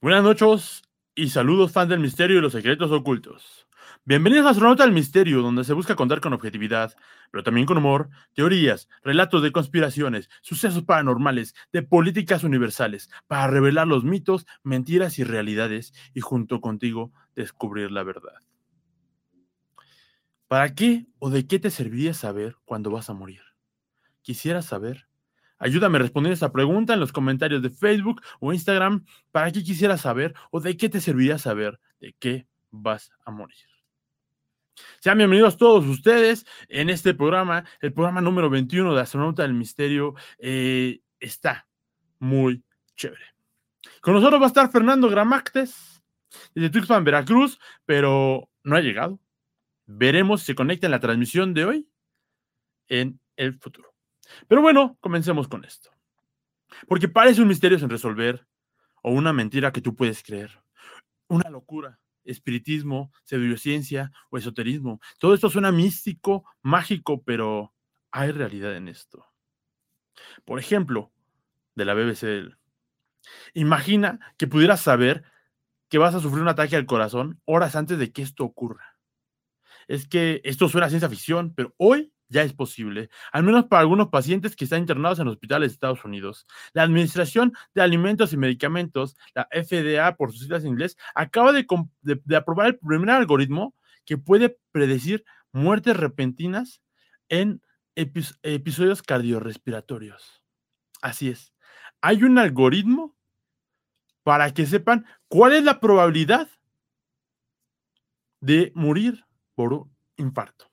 Buenas noches y saludos fans del misterio y los secretos ocultos. Bienvenidos a Astronauta del Misterio, donde se busca contar con objetividad, pero también con humor, teorías, relatos de conspiraciones, sucesos paranormales, de políticas universales, para revelar los mitos, mentiras y realidades y junto contigo descubrir la verdad. ¿Para qué o de qué te serviría saber cuándo vas a morir? Quisiera saber Ayúdame a responder esta pregunta en los comentarios de Facebook o Instagram. ¿Para qué quisieras saber o de qué te serviría saber de qué vas a morir? Sean bienvenidos todos ustedes en este programa, el programa número 21 de Astronauta del Misterio. Eh, está muy chévere. Con nosotros va a estar Fernando Gramactes desde Tuxpan, Veracruz, pero no ha llegado. Veremos si se conecta en la transmisión de hoy en el futuro. Pero bueno, comencemos con esto. Porque parece un misterio sin resolver, o una mentira que tú puedes creer, una locura, espiritismo, pseudociencia o esoterismo. Todo esto suena místico, mágico, pero hay realidad en esto. Por ejemplo, de la BBC. Imagina que pudieras saber que vas a sufrir un ataque al corazón horas antes de que esto ocurra. Es que esto suena ciencia ficción, pero hoy ya es posible, al menos para algunos pacientes que están internados en hospitales de Estados Unidos. La Administración de Alimentos y Medicamentos, la FDA por sus siglas en inglés, acaba de, aprobar el primer algoritmo que puede predecir muertes repentinas en episodios cardiorrespiratorios. Así es. Hay un algoritmo para que sepan cuál es la probabilidad de morir por un infarto.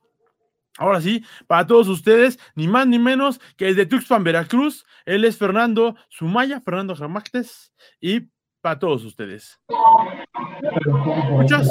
Ahora sí, para todos ustedes, ni más ni menos que desde Tuxpan, Veracruz, él es Fernando Sumaya, Fernando Jamactes, y para todos ustedes. Muchas.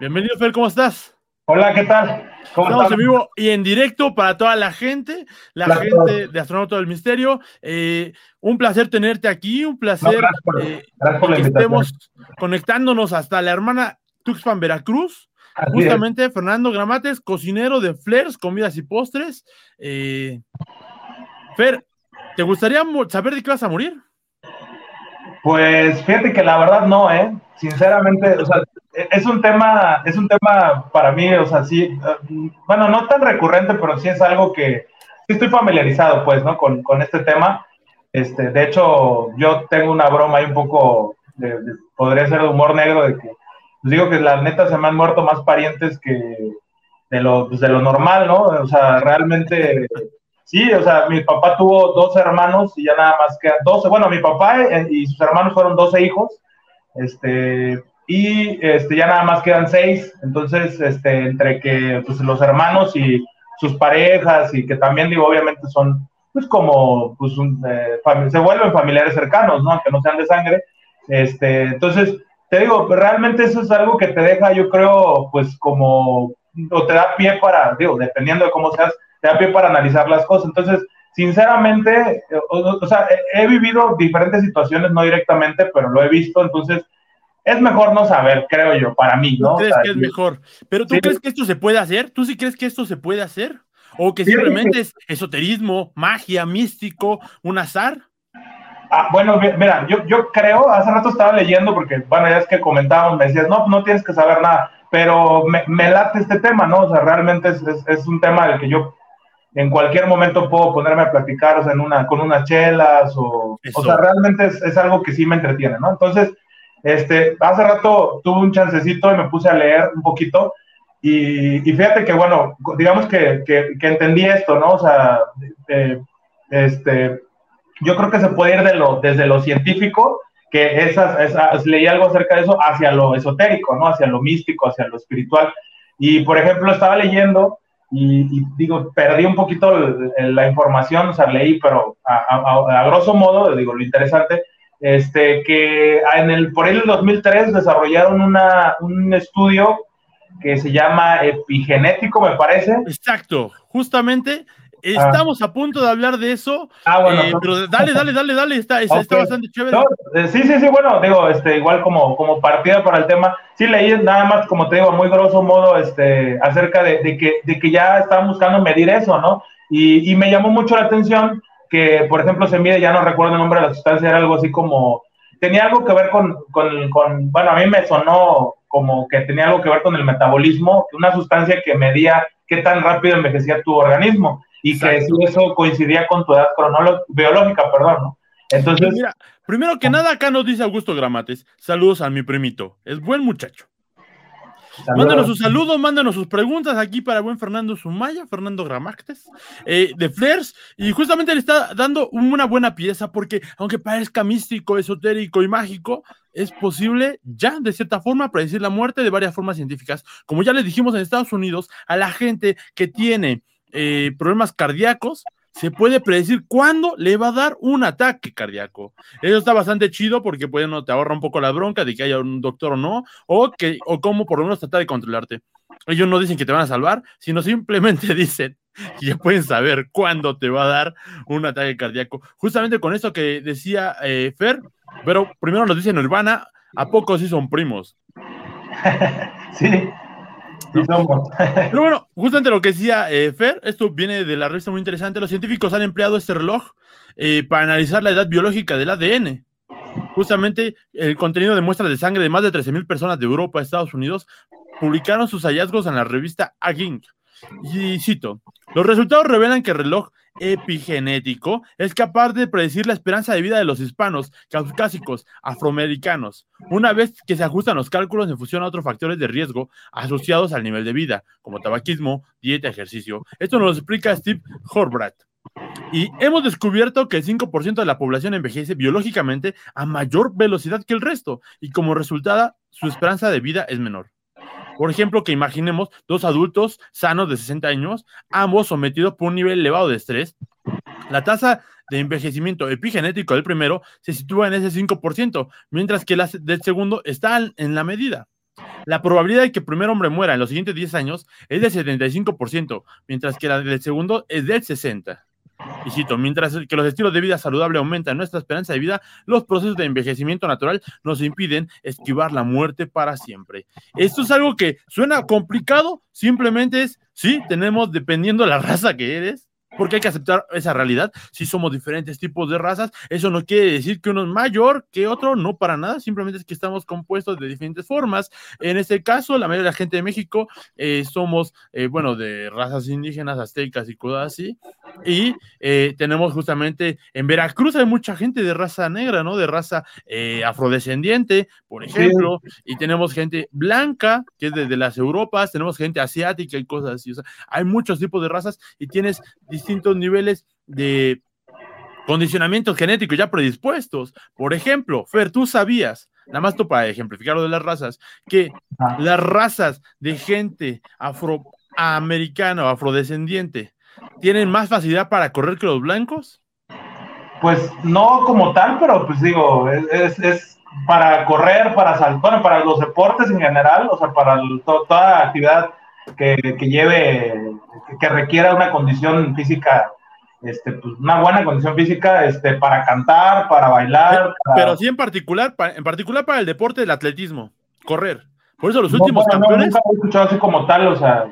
Bienvenido, Fer, ¿cómo estás? Hola, ¿qué tal? ¿Cómo Estamos en vivo y en directo para toda la gente, la gente de Astronauta del Misterio. Eh, un placer tenerte aquí, un placer eh, que estemos conectándonos hasta la hermana Tuxpan, Veracruz. Justamente Fernando Gramates, cocinero de Flairs, comidas y postres. Eh, Fer, ¿te gustaría saber de qué vas a morir? Pues fíjate que la verdad no, ¿eh? Sinceramente, o sea, es un tema, es un tema para mí, o sea, sí, eh, bueno, no tan recurrente, pero sí es algo que sí estoy familiarizado, pues, ¿no? Con, este tema. Este, de hecho, yo tengo una broma ahí un poco, podría ser de humor negro, de que pues digo que la neta se me han muerto más parientes que de lo, pues de lo normal, ¿no? O sea, realmente, sí, o sea, mi papá tuvo 12 hermanos y ya nada más quedan 12, bueno, mi papá eh, y sus hermanos fueron 12 hijos, este, y este, ya nada más quedan 6, entonces, este, entre que pues, los hermanos y sus parejas y que también, digo, obviamente son, pues como, pues, eh, se vuelven familiares cercanos, ¿no? Aunque no sean de sangre, este, entonces, te digo, realmente eso es algo que te deja, yo creo, pues como, o te da pie para, digo, dependiendo de cómo seas, te da pie para analizar las cosas. Entonces, sinceramente, o, sea, he, vivido diferentes situaciones, no directamente, pero lo he visto, entonces es mejor no saber, creo yo, para mí, ¿no? ¿Tú crees que es mejor? ¿Pero tú crees que esto se puede hacer? ¿Tú sí crees que esto se puede hacer? ¿O que simplemente es esoterismo, magia, místico, un azar? Ah, bueno, mira, yo, yo creo, hace rato estaba leyendo, porque, bueno, ya es que comentábamos, me decías, no, no tienes que saber nada, pero me, me late este tema, ¿no? O sea, realmente es, es, un tema del que yo en cualquier momento puedo ponerme a platicar, o sea, en una, con unas chelas, o, o sea, realmente es, es, algo que sí me entretiene, ¿no? Entonces, este, hace rato tuve un chancecito y me puse a leer un poquito, y, y fíjate que, bueno, digamos que, que, que entendí esto, ¿no? O sea, este yo creo que se puede ir de lo, desde lo científico, que esas, leí algo acerca de eso, hacia lo esotérico, ¿no? Hacia lo místico, hacia lo espiritual. Y, por ejemplo, estaba leyendo y, digo, perdí un poquito la información, o sea, leí, pero a, grosso modo, digo, lo interesante, este, que en el, por ahí en el 2003 desarrollaron una, un estudio que se llama epigenético, me parece. Exacto, justamente Ah. Estamos a punto de hablar de eso. Ah, bueno. Eh, pero dale, dale, dale, dale, está, está bastante chévere. Eh, sí, sí, sí, bueno, digo, este, igual como, como partida para el tema, sí leí nada más, como te digo, muy grosso modo, este, acerca de, que, de que ya estaban buscando medir eso, ¿no? Y, y me llamó mucho la atención que, por ejemplo, se mide, ya no recuerdo el nombre de la sustancia, era algo así como, tenía algo que ver con, con, con bueno, a mí me sonó como que tenía algo que ver con el metabolismo, una sustancia que medía qué tan rápido envejecía tu organismo y que si eso coincidía con tu edad biológica, perdón, ¿no? Entonces, mira, primero que nada acá nos dice Augusto Gramates, saludos a mi primito, es buen muchacho. Mándenos sus saludos, mándenos sus preguntas aquí para buen Fernando Sumaya, Fernando Gramáctes, eh, de Flers, y justamente le está dando una buena pieza porque, aunque parezca místico, esotérico y mágico, es posible ya, de cierta forma, predecir la muerte de varias formas científicas. Como ya les dijimos en Estados Unidos, a la gente que tiene eh, problemas cardíacos, se puede predecir cuándo le va a dar un ataque cardíaco. Eso está bastante chido porque pues, no te ahorra un poco la bronca de que haya un doctor o no, o, que, o cómo por lo menos tratar de controlarte. Ellos no dicen que te van a salvar, sino simplemente dicen que ya pueden saber cuándo te va a dar un ataque cardíaco. Justamente con eso que decía eh, Fer, pero primero nos dicen Urbana, ¿a poco sí son primos? sí. Pero bueno, justamente lo que decía eh, Fer, esto viene de la revista muy interesante. Los científicos han empleado este reloj eh, para analizar la edad biológica del ADN. Justamente el contenido de muestras de sangre de más de 13.000 personas de Europa Estados Unidos publicaron sus hallazgos en la revista Agink. Y cito, los resultados revelan que el reloj epigenético es capaz de predecir la esperanza de vida de los hispanos, caucásicos, afroamericanos, una vez que se ajustan los cálculos en función a otros factores de riesgo asociados al nivel de vida, como tabaquismo, dieta, ejercicio. Esto nos lo explica Steve Horvath. Y hemos descubierto que el 5% de la población envejece biológicamente a mayor velocidad que el resto, y como resultado, su esperanza de vida es menor. Por ejemplo, que imaginemos dos adultos sanos de 60 años, ambos sometidos por un nivel elevado de estrés. La tasa de envejecimiento epigenético del primero se sitúa en ese 5%, mientras que la del segundo está en la medida. La probabilidad de que el primer hombre muera en los siguientes 10 años es del 75%, mientras que la del segundo es del 60%. Y cito, mientras que los estilos de vida saludable aumentan nuestra esperanza de vida, los procesos de envejecimiento natural nos impiden esquivar la muerte para siempre. Esto es algo que suena complicado, simplemente es, sí, tenemos, dependiendo de la raza que eres, porque hay que aceptar esa realidad. Si somos diferentes tipos de razas, eso no quiere decir que uno es mayor que otro, no para nada, simplemente es que estamos compuestos de diferentes formas. En este caso, la mayoría de la gente de México eh, somos, eh, bueno, de razas indígenas, aztecas y cosas así. Y eh, tenemos justamente en Veracruz hay mucha gente de raza negra, ¿no? De raza afrodescendiente, por ejemplo, y tenemos gente blanca, que es de, las Europas, tenemos gente asiática y cosas así. O sea, hay muchos tipos de razas y tienes distintos niveles de condicionamiento genético ya predispuestos. Por ejemplo, Fer, tú sabías, nada más tú para ejemplificar lo de las razas, que las razas de gente afroamericana o afrodescendiente tienen más facilidad para correr que los blancos? Pues no como tal, pero pues digo, es, para correr, para saltar, para los deportes en general, o sea, para toda actividad que, lleve, que requiera una condición física, este, pues una buena condición física, este, para cantar, para bailar. Pero sí en particular, en particular para el deporte del atletismo, correr. Por eso los últimos campeones. No, he escuchado así como tal, o sea,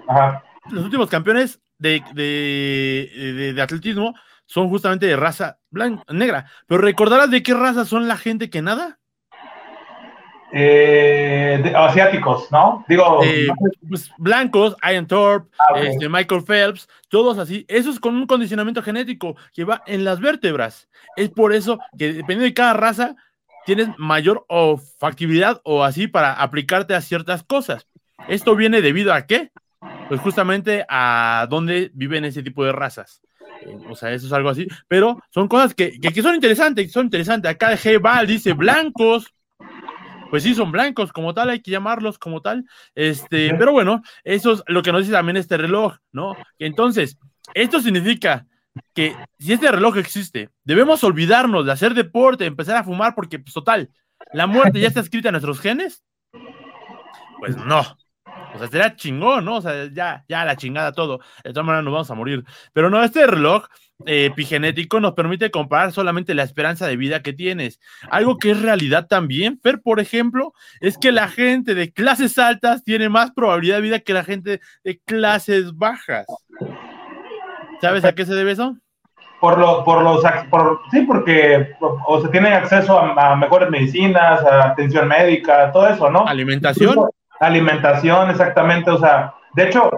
Los últimos campeones de, de, de, atletismo son justamente de raza blanca, negra. Pero recordarás de qué raza son la gente que nada? Eh, asiáticos, ¿no? Digo, eh, pues, blancos, Ian Thorpe, ah, este, Michael Phelps, todos así. Eso es con un condicionamiento genético que va en las vértebras. Es por eso que dependiendo de cada raza, tienes mayor o factibilidad o así para aplicarte a ciertas cosas. Esto viene debido a qué? Pues justamente a dónde viven ese tipo de razas. Eh, o sea, eso es algo así. Pero son cosas que, que, son interesantes, son interesantes. Acá G. Val dice blancos, pues sí, son blancos como tal, hay que llamarlos como tal. Este, pero bueno, eso es lo que nos dice también este reloj, ¿no? Entonces, esto significa que si este reloj existe, debemos olvidarnos de hacer deporte, empezar a fumar, porque, pues, total, la muerte ya está escrita en nuestros genes. Pues no. O sea, sería chingón, ¿no? O sea, ya, ya la chingada todo. De todas maneras nos vamos a morir. Pero no, este reloj eh, epigenético nos permite comparar solamente la esperanza de vida que tienes. Algo que es realidad también, Fer, por ejemplo, es que la gente de clases altas tiene más probabilidad de vida que la gente de clases bajas. ¿Sabes a qué se debe eso? por, lo, por los, por, sí, porque o se tiene acceso a, mejores medicinas, a atención médica, todo eso, ¿no? Alimentación. Alimentación, exactamente, o sea, de hecho,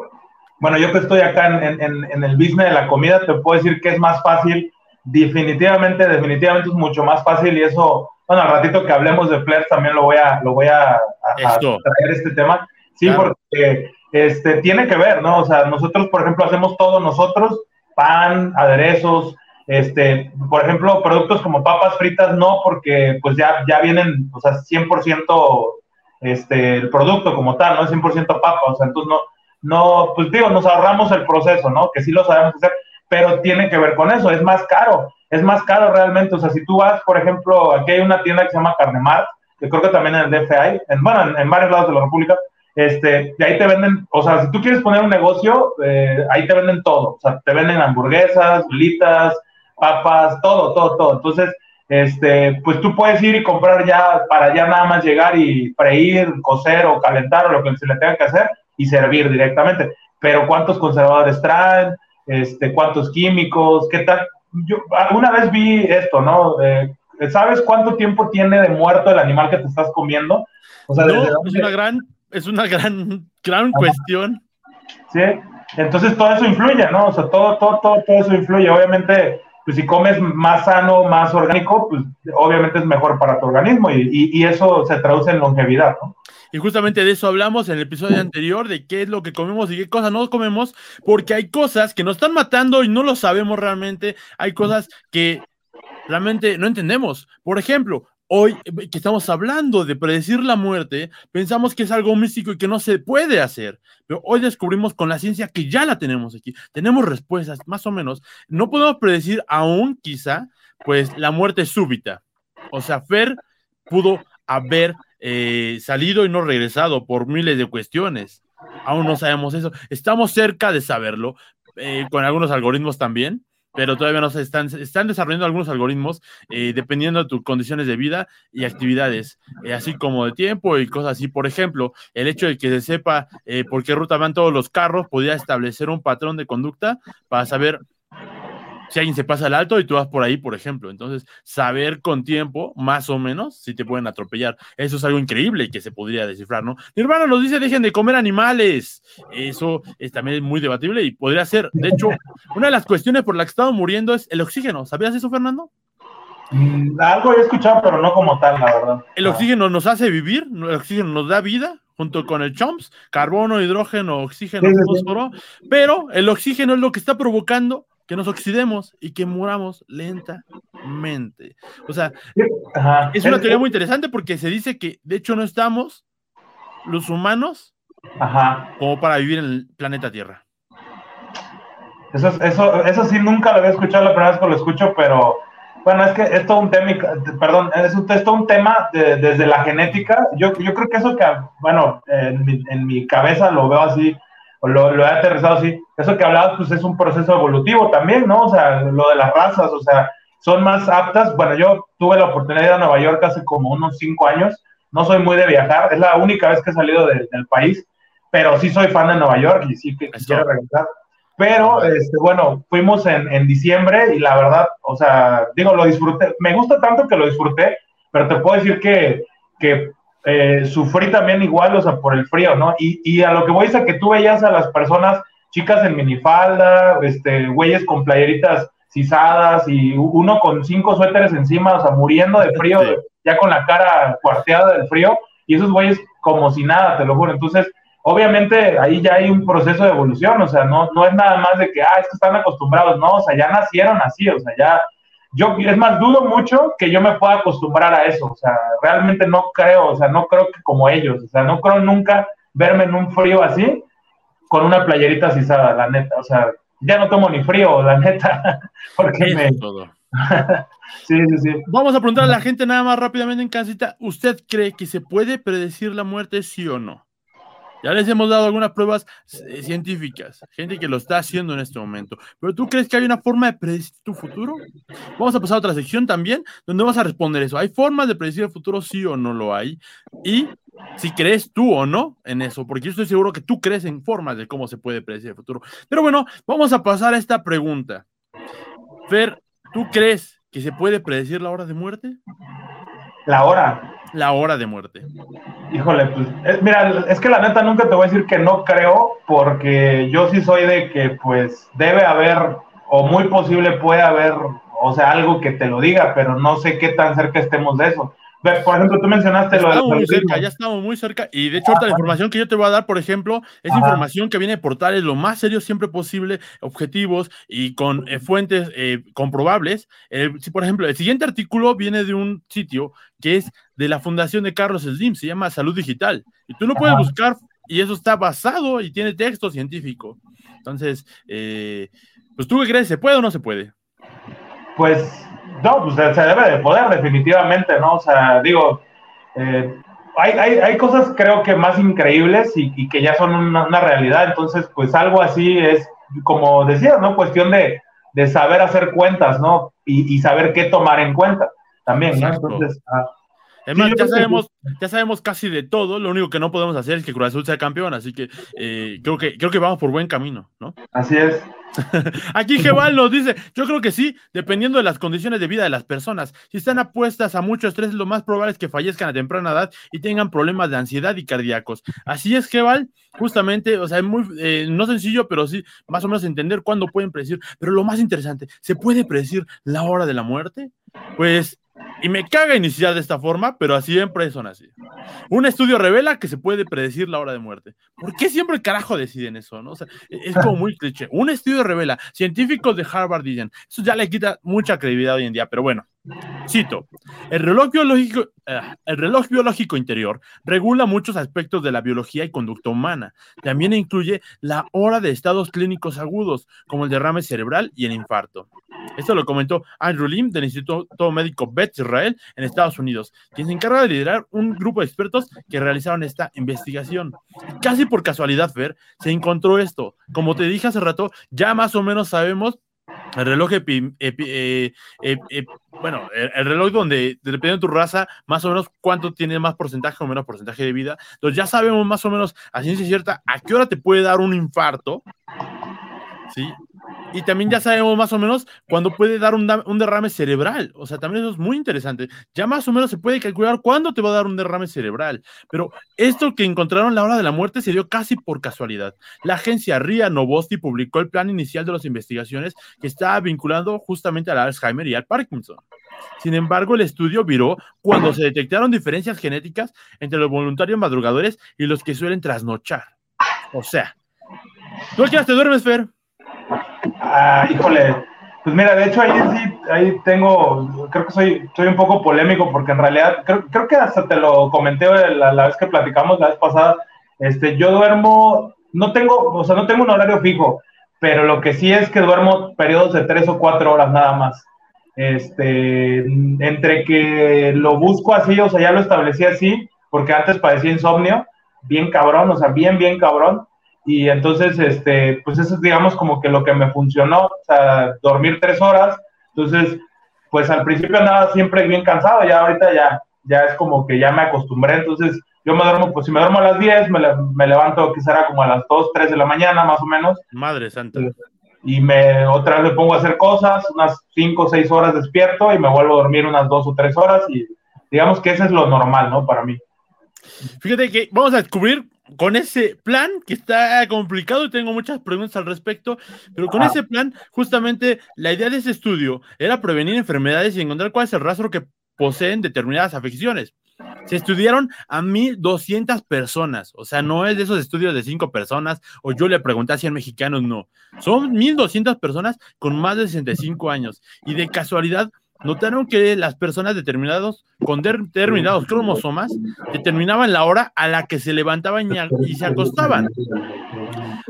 bueno, yo que estoy acá en, en, en, el business de la comida, te puedo decir que es más fácil, definitivamente, definitivamente es mucho más fácil y eso, bueno, al ratito que hablemos de Flair también lo voy a, lo voy a, traer este tema, sí, porque este, tiene que ver, ¿no? O sea, nosotros, por ejemplo, hacemos todo nosotros, pan, aderezos, este, por ejemplo, productos como papas fritas, no, porque pues ya, ya vienen, o sea, 100% este, el producto como tal, no es 100% papa, o sea, entonces no, no, pues digo, nos ahorramos el proceso, ¿no? Que sí lo sabemos hacer, pero tiene que ver con eso, es más caro, es más caro realmente, o sea, si tú vas, por ejemplo, aquí hay una tienda que se llama Carnemar, que creo que también en el DF hay, en, bueno, en varios lados de la República, este, y ahí te venden, o sea, si tú quieres poner un negocio, eh, ahí te venden todo, o sea, te venden hamburguesas, litas, papas, todo, todo, todo. Entonces, este, pues tú puedes ir y comprar ya para ya nada más llegar y freír, cocer o calentar o lo que se le tenga que hacer y servir directamente. Pero cuántos conservadores traen, este, cuántos químicos, qué tal. Yo alguna vez vi esto, ¿no? Eh, ¿Sabes cuánto tiempo tiene de muerto el animal que te estás comiendo? O sea, no, es una gran es una gran, gran cuestión. Sí, entonces todo eso influye, ¿no? O sea, todo, todo, todo, todo eso influye. Obviamente, pues si comes más sano, más orgánico, pues obviamente es mejor para tu organismo y, y, eso se traduce en longevidad, ¿no? Y justamente de eso hablamos en el episodio anterior, de qué es lo que comemos y qué cosas no comemos, porque hay cosas que nos están matando y no lo sabemos realmente, hay cosas que realmente no entendemos. Por ejemplo, hoy eh, que estamos hablando de predecir la muerte, pensamos que es algo místico y que no se puede hacer, pero hoy descubrimos con la ciencia que ya la tenemos aquí, tenemos respuestas, más o menos. No podemos predecir aún, quizá, pues la muerte súbita. O sea, Fer pudo haber eh, salido y no regresado por miles de cuestiones. Aún no sabemos eso. Estamos cerca de saberlo, eh, con algunos algoritmos también, pero todavía no se están, están desarrollando algunos algoritmos eh, dependiendo de tus condiciones de vida y actividades, eh, así como de tiempo y cosas así. Por ejemplo, el hecho de que se sepa eh, por qué ruta van todos los carros podría establecer un patrón de conducta para saber si alguien se pasa al alto y tú vas por ahí, por ejemplo. Entonces, saber con tiempo, más o menos, si te pueden atropellar. Eso es algo increíble que se podría descifrar, ¿no? Mi hermano nos dice, dejen de comer animales. Eso es también muy debatible y podría ser, de hecho, una de las cuestiones por las que estamos muriendo es el oxígeno. ¿Sabías eso, Fernando? Mm, algo he escuchado, pero no como tal, la verdad. El oxígeno nos hace vivir, el oxígeno nos da vida, junto con el CHOMPS, carbono, hidrógeno, oxígeno, fósforo, pero el oxígeno es lo que está provocando que nos oxidemos y que muramos lentamente. O sea, es una teoría muy interesante porque se dice que de hecho no estamos los humanos como para vivir en el planeta Tierra. Eso, eso, eso sí nunca lo había escuchado la primera vez que lo escucho, pero bueno, es que es todo un tema, perdón, es, todo un tema desde la genética. Yo, yo creo que eso que, bueno, en mi, en mi cabeza lo veo así, lo, lo he aterrizado así. Eso que hablabas, pues es un proceso evolutivo también, ¿no? O sea, lo de las razas, o sea, son más aptas. Bueno, yo tuve la oportunidad de ir a Nueva York hace como unos cinco años. No soy muy de viajar, es la única vez que he salido del país, pero sí soy fan de Nueva York y sí que quiero regresar. Pero, este, bueno, fuimos en, en diciembre y la verdad, o sea, digo, lo disfruté. Me gusta tanto que lo disfruté, pero te puedo decir que, que eh, sufrí también igual, o sea, por el frío, ¿no? Y, y, a lo que voy es a que tú veías a las personas, chicas en minifalda, este, güeyes con playeritas cizadas y uno con cinco suéteres encima, o sea, muriendo de frío, ya con la cara cuarteada del frío, y esos güeyes como si nada, te lo juro. Entonces, obviamente ahí ya hay un proceso de evolución, o sea, no, no es nada más de que, ah, es que están acostumbrados, no, o sea, ya nacieron así, o sea, ya yo, es más, dudo mucho que yo me pueda acostumbrar a eso, o sea, realmente no creo, o sea, no creo que como ellos, o sea, no creo nunca verme en un frío así con una playerita cisada, la neta, o sea, ya no tomo ni frío, la neta, porque me... Todo. sí, sí, sí. Vamos a preguntar a la gente nada más rápidamente en casita, ¿usted cree que se puede predecir la muerte, sí o no? Ya les hemos dado algunas pruebas eh, científicas, gente que lo está haciendo en este momento. Pero ¿tú crees que hay una forma de predecir tu futuro? Vamos a pasar a otra sección también, donde vas a responder eso. ¿Hay formas de predecir el futuro, sí o no lo hay? Y si crees tú o no en eso, porque yo estoy seguro que tú crees en formas de cómo se puede predecir el futuro. Pero bueno, vamos a pasar a esta pregunta. Fer, ¿tú crees que se puede predecir la hora de muerte? La hora. La hora de muerte. Híjole, pues, mira, es que la neta nunca te voy a decir que no creo, porque yo sí soy de que, pues, debe haber, o muy posible puede haber, o sea, algo que te lo diga, pero no sé qué tan cerca estemos de eso. Por ejemplo, tú mencionaste lo de. muy cerca, ya estamos muy cerca. Y de hecho, ahorita la información que yo te voy a dar, por ejemplo, es información que viene de portales lo más serio siempre posible, objetivos y con eh, fuentes eh, comprobables. si, por ejemplo, el siguiente artículo viene de un sitio que es de la fundación de Carlos Slim, se llama Salud Digital. Y tú lo puedes buscar y eso está basado y tiene texto científico. Entonces, eh, pues tú qué crees, ¿se puede o no se puede? Pues no, pues se debe de poder, definitivamente, ¿no? O sea, digo, eh, hay, hay, hay, cosas creo que más increíbles y, que ya son una, realidad, entonces, pues algo así es, como decías, ¿no? Cuestión de, de saber hacer cuentas, ¿no? Y, y, saber qué tomar en cuenta también, ¿no? Entonces, ah, Además, ya sabemos, ya sabemos casi de todo, lo único que no podemos hacer es que Cruz Azul sea campeón, así que eh, creo que creo que vamos por buen camino, ¿no? Así es. Aquí Gebal nos dice, yo creo que sí, dependiendo de las condiciones de vida de las personas. Si están apuestas a mucho estrés, lo más probable es que fallezcan a temprana edad y tengan problemas de ansiedad y cardíacos. Así es, Gebal, justamente, o sea, es muy, eh, no sencillo, pero sí, más o menos entender cuándo pueden predecir. Pero lo más interesante, ¿se puede predecir la hora de la muerte? Pues y me caga iniciar de esta forma, pero siempre son así. Un estudio revela que se puede predecir la hora de muerte. ¿Por qué siempre el carajo deciden eso? ¿no? es como muy cliché. Un estudio revela, científicos de Harvard dicen, eso ya le quita mucha credibilidad hoy en día, pero bueno, Cito, el reloj, biológico, eh, el reloj biológico interior regula muchos aspectos de la biología y conducta humana. También incluye la hora de estados clínicos agudos, como el derrame cerebral y el infarto. Esto lo comentó Andrew Lim del Instituto Médico Beth Israel en Estados Unidos, quien se encarga de liderar un grupo de expertos que realizaron esta investigación. Casi por casualidad, Fer, se encontró esto. Como te dije hace rato, ya más o menos sabemos el reloj eh, bueno, el, reloj donde dependiendo de tu raza, más o menos cuánto tiene más porcentaje o menos porcentaje de vida. Entonces ya sabemos más o menos a ciencia cierta a qué hora te puede dar un infarto. ¿Sí? Y también ya sabemos más o menos cuándo puede dar un, derrame cerebral. O sea, también eso es muy interesante. Ya más o menos se puede calcular cuándo te va a dar un derrame cerebral. Pero esto que encontraron la hora de la muerte se dio casi por casualidad. La agencia RIA Novosti publicó el plan inicial de las investigaciones que estaba vinculando justamente al Alzheimer y al Parkinson. Sin embargo, el estudio viró cuando se detectaron diferencias genéticas entre los voluntarios madrugadores y los que suelen trasnochar. O sea, ¿tú a te duermes, Fer? Ah, híjole, pues mira, de hecho ahí sí, ahí tengo, creo que soy, soy un poco polémico porque en realidad, creo, que hasta te lo comenté la, la, vez que platicamos la vez pasada, este, yo duermo, no tengo, o sea, no tengo un horario fijo, pero lo que sí es que duermo periodos de tres o cuatro horas nada más. Este, entre que lo busco así, o sea, ya lo establecí así, porque antes padecía insomnio, bien cabrón, o sea, bien, bien cabrón, y entonces, este, pues eso es, digamos, como que lo que me funcionó, o sea, dormir tres horas. Entonces, pues al principio andaba siempre bien cansado, ya ahorita ya, ya es como que ya me acostumbré. Entonces, yo me duermo, pues si me duermo a las 10, me, me levanto quizá como a las 2, 3 de la mañana, más o menos. Madre santa. Y me, otra vez me pongo a hacer cosas, unas 5 o 6 horas despierto y me vuelvo a dormir unas 2 o 3 horas y digamos que ese es lo normal, ¿no? Para mí. Fíjate que vamos a descubrir con ese plan que está complicado y tengo muchas preguntas al respecto, pero con ese plan, justamente la idea de ese estudio era prevenir enfermedades y encontrar cuál es el rastro que poseen determinadas afecciones. Se estudiaron a 1.200 personas, o sea, no es de esos estudios de 5 personas, o yo le pregunté a 100 mexicanos, no. Son 1.200 personas con más de 65 años, y de casualidad notaron que las personas determinados con determinados cromosomas determinaban la hora a la que se levantaban y, se acostaban.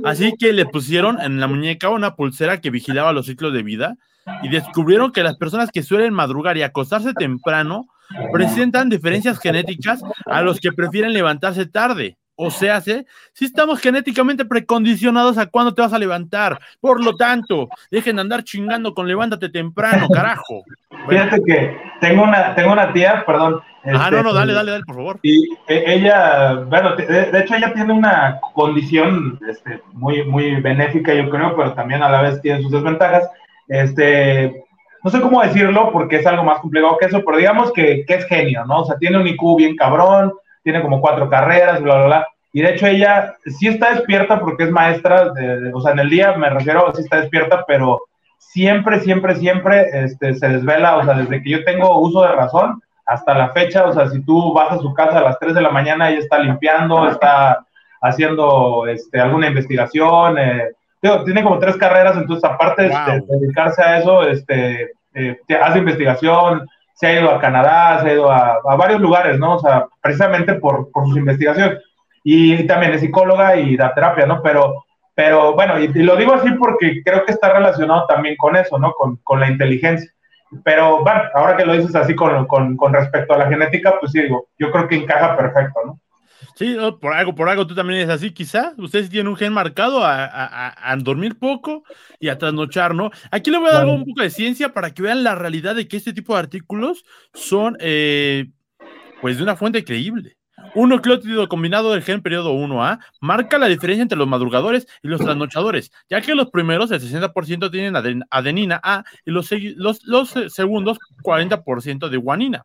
Así que le pusieron en la muñeca una pulsera que vigilaba los ciclos de vida y descubrieron que las personas que suelen madrugar y acostarse temprano presentan diferencias genéticas a los que prefieren levantarse tarde. O sea, si estamos genéticamente precondicionados a cuándo te vas a levantar. Por lo tanto, dejen de andar chingando con levántate temprano, carajo. Fíjate que tengo una, tengo una tía, perdón. ah, no, no, dale, dale, dale, por favor. Y e, ella, bueno, de, hecho ella tiene una condición este, muy, muy benéfica, yo creo, pero también a la vez tiene sus desventajas. Este, no sé cómo decirlo porque es algo más complicado que eso, pero digamos que, que es genio, ¿no? O sea, tiene un IQ bien cabrón, tiene como cuatro carreras, bla, bla, bla. Y de hecho ella sí está despierta porque es maestra, de, o sea, en el día me refiero, sí está despierta, pero siempre, siempre, siempre este, se desvela, o sea, desde que yo tengo uso de razón hasta la fecha, o sea, si tú vas a su casa a las 3 de la mañana, ella está limpiando, está haciendo este, alguna investigación, eh, tiene como tres carreras, entonces aparte de, dedicarse a eso, este, eh, hace investigación, se ha ido a Canadá, se ha ido a, varios lugares, ¿no? O sea, precisamente por, por sus investigaciones. Y, también es psicóloga y da terapia, ¿no? Pero, pero bueno, y, lo digo así porque creo que está relacionado también con eso, ¿no? Con, con la inteligencia. Pero bueno, ahora que lo dices así con, con, con respecto a la genética, pues sí, digo, yo creo que encaja perfecto, ¿no? Sí, por algo, por algo tú también eres así, quizá. Ustedes tienen un gen marcado a, dormir poco y a trasnochar, ¿no? Aquí le voy a dar un poco de ciencia para que vean la realidad de que este tipo de artículos son, eh, pues, de una fuente creíble. Un nucleótido combinado del gen periodo 1A marca la diferencia entre los madrugadores y los trasnochadores, ya que los primeros, el 60% tienen adenina A y los, los, los segundos, 40% de guanina.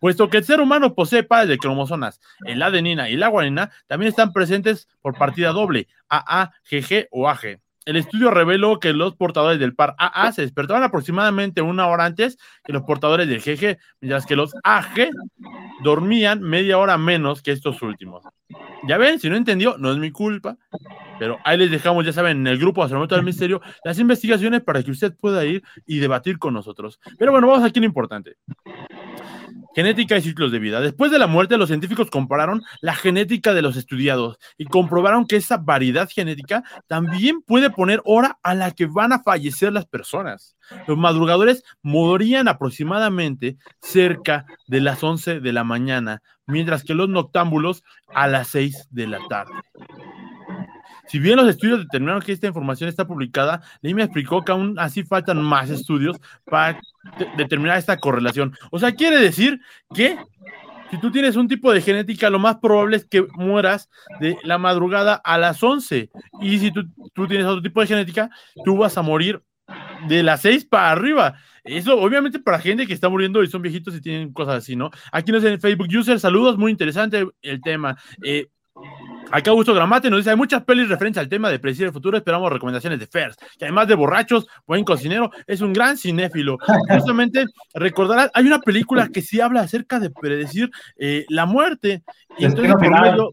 Puesto que el ser humano posee pares de cromosomas, el adenina y la guanina también están presentes por partida doble, AA, GG o AG. El estudio reveló que los portadores del par AA se despertaban aproximadamente una hora antes que los portadores del GG, mientras que los AG dormían media hora menos que estos últimos. Ya ven, si no entendió, no es mi culpa, pero ahí les dejamos, ya saben, en el grupo Astronauta del Misterio, las investigaciones para que usted pueda ir y debatir con nosotros. Pero bueno, vamos aquí a lo importante. Genética y ciclos de vida. Después de la muerte, los científicos compararon la genética de los estudiados y comprobaron que esa variedad genética también puede poner hora a la que van a fallecer las personas. Los madrugadores morirían aproximadamente cerca de las 11 de la mañana, mientras que los noctámbulos a las 6 de la tarde. Si bien los estudios determinaron que esta información está publicada, Lee me explicó que aún así faltan más estudios para determinar esta correlación. O sea, quiere decir que si tú tienes un tipo de genética, lo más probable es que mueras de la madrugada a las 11. Y si tú, tú tienes otro tipo de genética, tú vas a morir de las 6 para arriba. Eso, obviamente, para gente que está muriendo y son viejitos y tienen cosas así, ¿no? Aquí nos en Facebook User, saludos, muy interesante el tema. Eh, Acá Augusto Gramate nos dice, hay muchas pelis referentes al tema de predecir el futuro, esperamos recomendaciones de Fers, que además de borrachos, buen cocinero, es un gran cinéfilo. Justamente, recordarás, hay una película que sí habla acerca de predecir eh, la muerte, y entonces por medio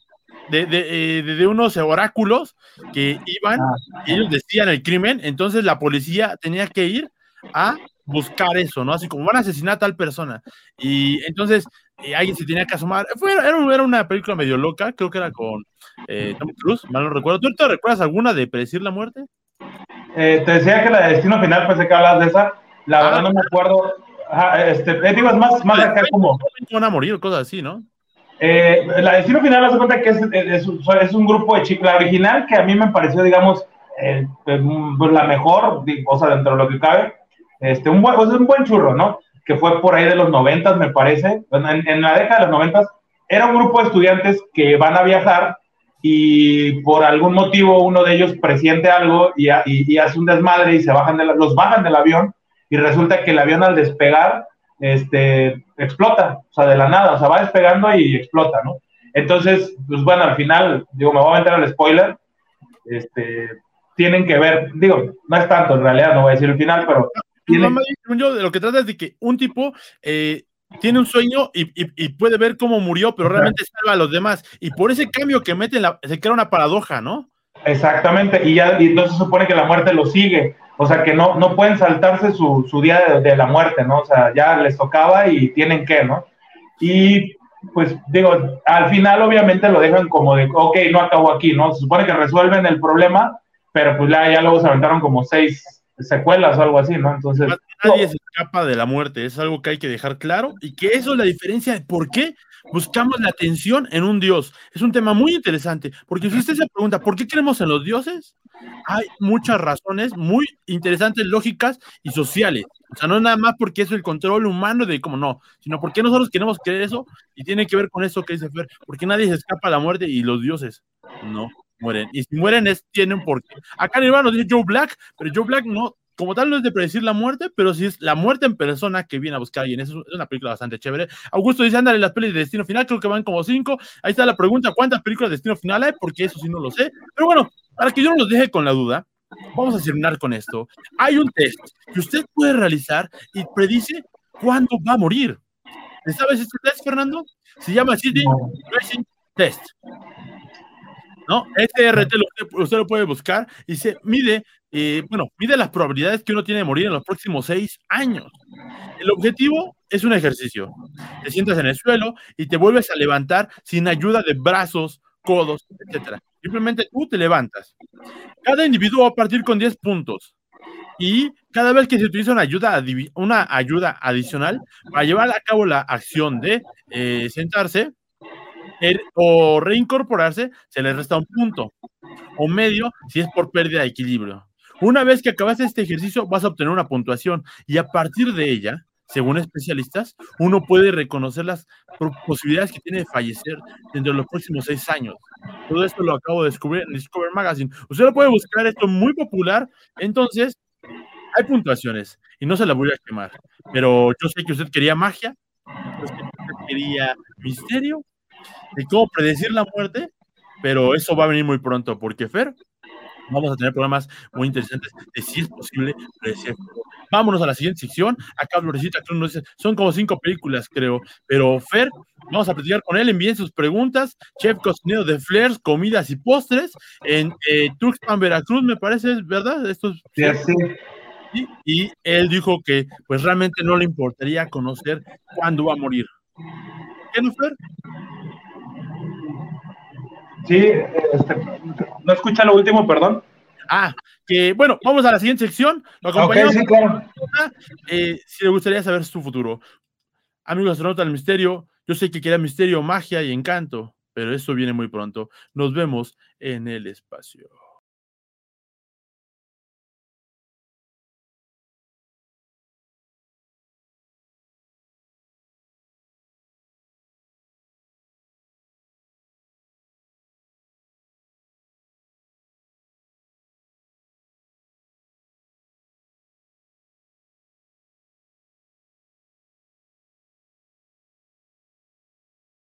de, de, eh, de, unos oráculos que iban, ah. y ellos decían el crimen, entonces la policía tenía que ir a buscar eso, ¿no? Así como van a asesinar a tal persona. Y entonces y alguien se tenía que asomar. Fue, era, era, una película medio loca, creo que era con eh, Tom Cruise, mal no recuerdo. ¿Tú te recuerdas alguna de predecir la muerte? Eh, te decía que la de Destino Final, pensé que hablas de esa. La verdad ah. no me acuerdo. este, eh, digo, es más, más acá como. Van a morir, cosas así, ¿no? Eh, la Destino Final, hace cuenta que es, es, es, un grupo de chicos. La original, que a mí me pareció, digamos, pues la mejor, o sea, dentro de lo que cabe. Este, un buen, es un buen churro, ¿no? Que fue por ahí de los noventas, me parece, en, la década de los noventas, era un grupo de estudiantes que van a viajar y por algún motivo uno de ellos presiente algo y, y, hace un desmadre y se bajan de los bajan del avión y resulta que el avión al despegar este, explota, o sea, de la nada, o sea, va despegando y explota, ¿no? Entonces, pues bueno, al final, digo, me voy a meter al spoiler, este, tienen que ver, digo, no es tanto en realidad, no voy a decir el final, pero yo, de lo que trata es de que un tipo eh, tiene un sueño y, puede ver cómo murió, pero realmente salva a los demás. Y por ese cambio que mete, la, se crea una paradoja, ¿no? Exactamente, y ya y entonces se supone que la muerte lo sigue, o sea que no, no pueden saltarse su, su día de, la muerte, ¿no? O sea, ya les tocaba y tienen que, ¿no? Y pues digo, al final obviamente lo dejan como de, ok, no acabó aquí, ¿no? Se supone que resuelven el problema, pero pues ya, ya luego se aventaron como seis, secuelas o algo así, ¿no? Entonces. Nadie se escapa de la muerte, es algo que hay que dejar claro y que eso es la diferencia de por qué buscamos la atención en un Dios. Es un tema muy interesante, porque si usted se pregunta, ¿por qué creemos en los dioses? Hay muchas razones muy interesantes, lógicas y sociales. O sea, no nada más porque es el control humano de cómo no, sino porque nosotros queremos creer eso y tiene que ver con eso que dice Fer, porque nadie se escapa a la muerte y los dioses no mueren. Y si mueren, es, tienen por qué. Acá en nos dice Joe Black, pero Joe Black no como tal no es de predecir la muerte, pero sí es la muerte en persona que viene a buscar a alguien. Es una película bastante chévere. Augusto dice, ándale, las pelis de Destino Final, creo que van como cinco. Ahí está la pregunta, ¿cuántas películas de Destino Final hay? Porque eso sí no lo sé. Pero bueno, para que yo no los deje con la duda, vamos a terminar con esto. Hay un test que usted puede realizar y predice cuándo va a morir. ¿Sabes este test, Fernando? Se llama City Test. ¿No? SRT usted lo puede buscar y se mide, eh, bueno, mide las probabilidades que uno tiene de morir en los próximos seis años. El objetivo es un ejercicio. Te sientas en el suelo y te vuelves a levantar sin ayuda de brazos, codos, etcétera. Simplemente tú te levantas. Cada individuo va a partir con 10 puntos. Y cada vez que se utiliza una ayuda, una ayuda adicional para llevar a cabo la acción de eh, sentarse, o reincorporarse, se le resta un punto. O medio si es por pérdida de equilibrio. Una vez que acabas este ejercicio, vas a obtener una puntuación y a partir de ella, según especialistas, uno puede reconocer las posibilidades que tiene de fallecer dentro de los próximos seis años. Todo esto lo acabo de descubrir en Discover Magazine. Usted lo puede buscar, esto es muy popular. Entonces, hay puntuaciones y no se la voy a quemar. Pero yo sé que usted quería magia, usted quería misterio de cómo predecir la muerte, pero eso va a venir muy pronto, porque Fer, vamos a tener programas muy interesantes de si es posible predecir. Vámonos a la siguiente sección. Acá Florecita Cruz nos dice, son como cinco películas, creo, pero Fer, vamos a platicar con él, envíen sus preguntas. Chef cocinero de flares, comidas y postres en eh, Tuxpan, Veracruz, me parece, ¿verdad? Esto sí, sí. Y, y él dijo que pues realmente no le importaría conocer cuándo va a morir. ¿Qué no, Fer? Sí, este, no escucha lo último, perdón. Ah, que bueno, vamos a la siguiente sección. Lo acompañamos. sí, claro. Eh, si le gustaría saber su futuro. Amigos astronautas del misterio, yo sé que queda misterio, magia y encanto, pero eso viene muy pronto. Nos vemos en el espacio.